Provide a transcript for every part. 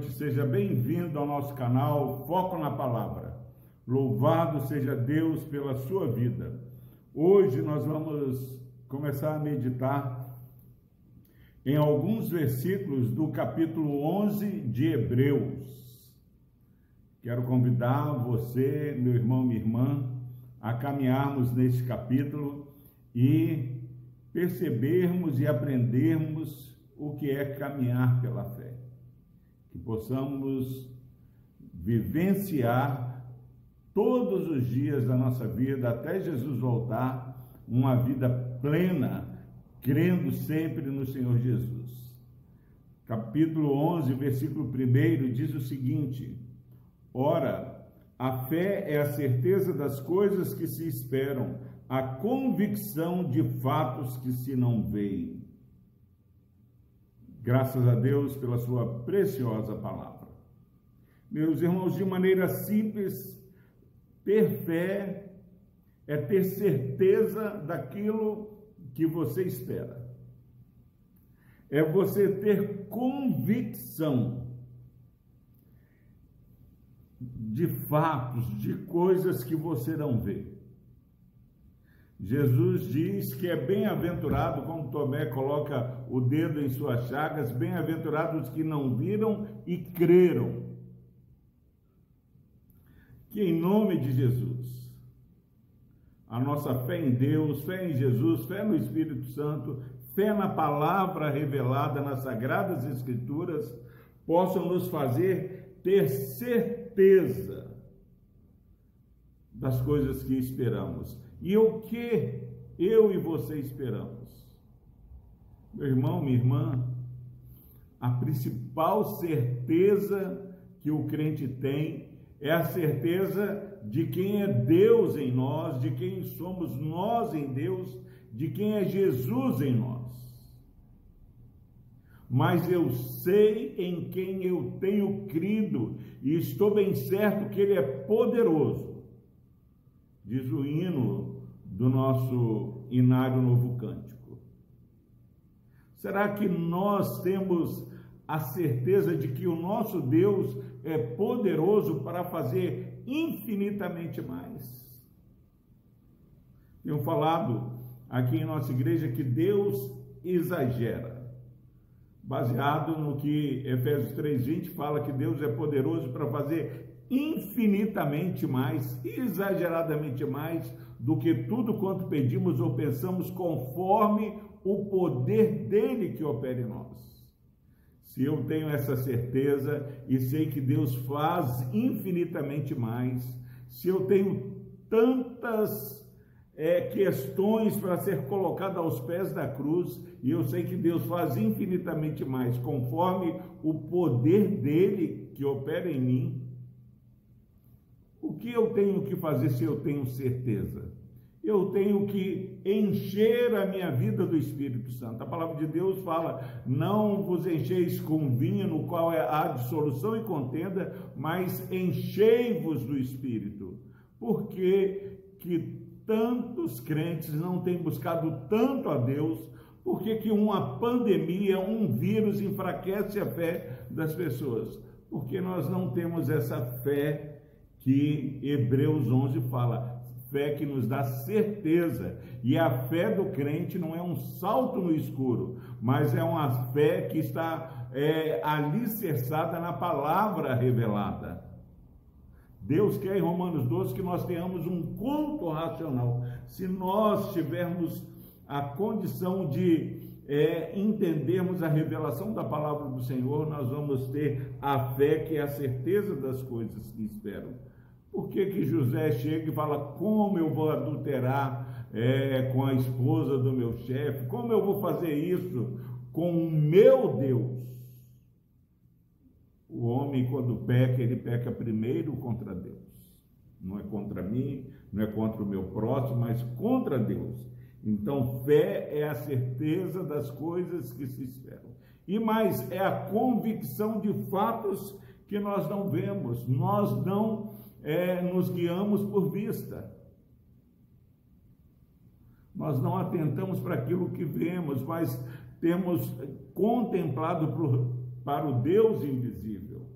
noite, seja bem-vindo ao nosso canal Foco na Palavra. Louvado seja Deus pela sua vida. Hoje nós vamos começar a meditar em alguns versículos do capítulo 11 de Hebreus. Quero convidar você, meu irmão, minha irmã, a caminharmos neste capítulo e percebermos e aprendermos o que é caminhar pela fé. Que possamos vivenciar todos os dias da nossa vida, até Jesus voltar, uma vida plena, crendo sempre no Senhor Jesus. Capítulo 11, versículo 1 diz o seguinte: Ora, a fé é a certeza das coisas que se esperam, a convicção de fatos que se não veem. Graças a Deus pela sua preciosa palavra. Meus irmãos, de maneira simples, ter fé é ter certeza daquilo que você espera. É você ter convicção de fatos, de coisas que você não vê. Jesus diz que é bem-aventurado, como Tomé coloca o dedo em suas chagas, bem-aventurados que não viram e creram. Que em nome de Jesus, a nossa fé em Deus, fé em Jesus, fé no Espírito Santo, fé na palavra revelada nas Sagradas Escrituras, possam nos fazer ter certeza das coisas que esperamos e o que eu e você esperamos? Meu irmão, minha irmã, a principal certeza que o crente tem é a certeza de quem é Deus em nós, de quem somos nós em Deus, de quem é Jesus em nós. Mas eu sei em quem eu tenho crido e estou bem certo que Ele é poderoso diz o hino do nosso Inário Novo Cântico. Será que nós temos a certeza de que o nosso Deus é poderoso para fazer infinitamente mais? Tenho falado aqui em nossa igreja que Deus exagera, baseado no que Efésios 3:20 fala que Deus é poderoso para fazer infinitamente mais, exageradamente mais do que tudo quanto pedimos ou pensamos, conforme o poder dele que opera em nós. Se eu tenho essa certeza e sei que Deus faz infinitamente mais, se eu tenho tantas é, questões para ser colocada aos pés da cruz, e eu sei que Deus faz infinitamente mais, conforme o poder dele que opera em mim, o que eu tenho que fazer se eu tenho certeza? Eu tenho que encher a minha vida do Espírito Santo. A palavra de Deus fala: não vos encheis com vinho, no qual é a dissolução e contenda, mas enchei-vos do Espírito. Por que, que tantos crentes não têm buscado tanto a Deus? Por que, que uma pandemia, um vírus enfraquece a fé das pessoas? Porque nós não temos essa fé que Hebreus 11 fala, fé que nos dá certeza. E a fé do crente não é um salto no escuro, mas é uma fé que está é, alicerçada na palavra revelada. Deus quer em Romanos 12 que nós tenhamos um culto racional. Se nós tivermos a condição de é, entendermos a revelação da palavra do Senhor, nós vamos ter a fé que é a certeza das coisas que esperam. Por que, que José chega e fala: como eu vou adulterar é, com a esposa do meu chefe? Como eu vou fazer isso com o meu Deus? O homem, quando peca, ele peca primeiro contra Deus. Não é contra mim, não é contra o meu próximo, mas contra Deus. Então, fé é a certeza das coisas que se esperam. E mais, é a convicção de fatos que nós não vemos. Nós não é, nos guiamos por vista. Nós não atentamos para aquilo que vemos, mas temos contemplado para o Deus invisível.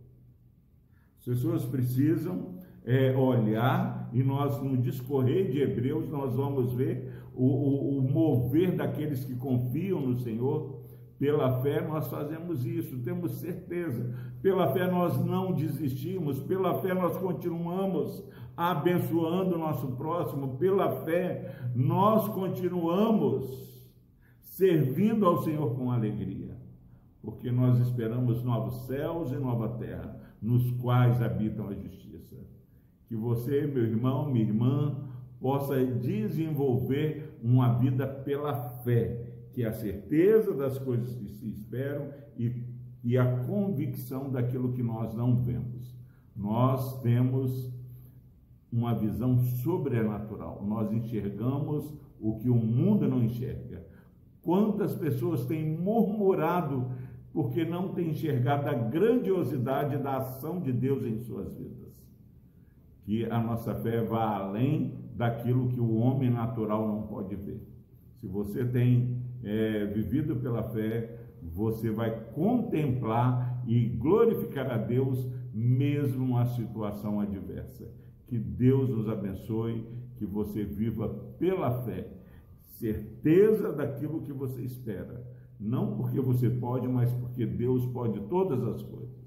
As pessoas precisam é, olhar e nós, no discorrer de Hebreus, nós vamos ver o, o, o mover daqueles que confiam no Senhor. Pela fé nós fazemos isso, temos certeza. Pela fé nós não desistimos, pela fé nós continuamos abençoando o nosso próximo, pela fé nós continuamos servindo ao Senhor com alegria, porque nós esperamos novos céus e nova terra, nos quais habitam a justiça. Que você, meu irmão, minha irmã, possa desenvolver uma vida pela fé, que é a certeza das coisas que se esperam e, e a convicção daquilo que nós não vemos. Nós temos uma visão sobrenatural, nós enxergamos o que o mundo não enxerga. Quantas pessoas têm murmurado porque não têm enxergado a grandiosidade da ação de Deus em suas vidas? Que a nossa fé vá além daquilo que o homem natural não pode ver. Se você tem é, vivido pela fé, você vai contemplar e glorificar a Deus mesmo uma situação adversa. Que Deus nos abençoe, que você viva pela fé certeza daquilo que você espera. Não porque você pode, mas porque Deus pode todas as coisas.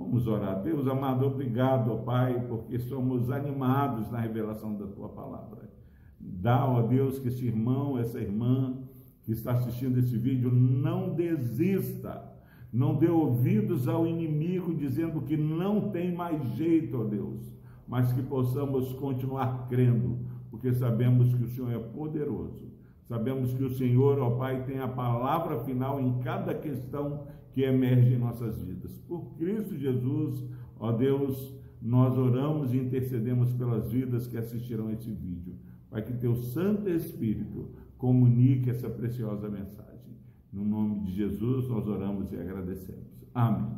Vamos orar. Deus amado, obrigado, ó Pai, porque somos animados na revelação da tua palavra. Dá, ó Deus, que esse irmão, essa irmã que está assistindo esse vídeo não desista, não dê ouvidos ao inimigo dizendo que não tem mais jeito, ó Deus, mas que possamos continuar crendo porque sabemos que o Senhor é poderoso. Sabemos que o Senhor, ó Pai, tem a palavra final em cada questão que emerge em nossas vidas. Por Cristo Jesus, ó Deus, nós oramos e intercedemos pelas vidas que assistirão esse vídeo, para que teu Santo Espírito comunique essa preciosa mensagem. No nome de Jesus, nós oramos e agradecemos. Amém.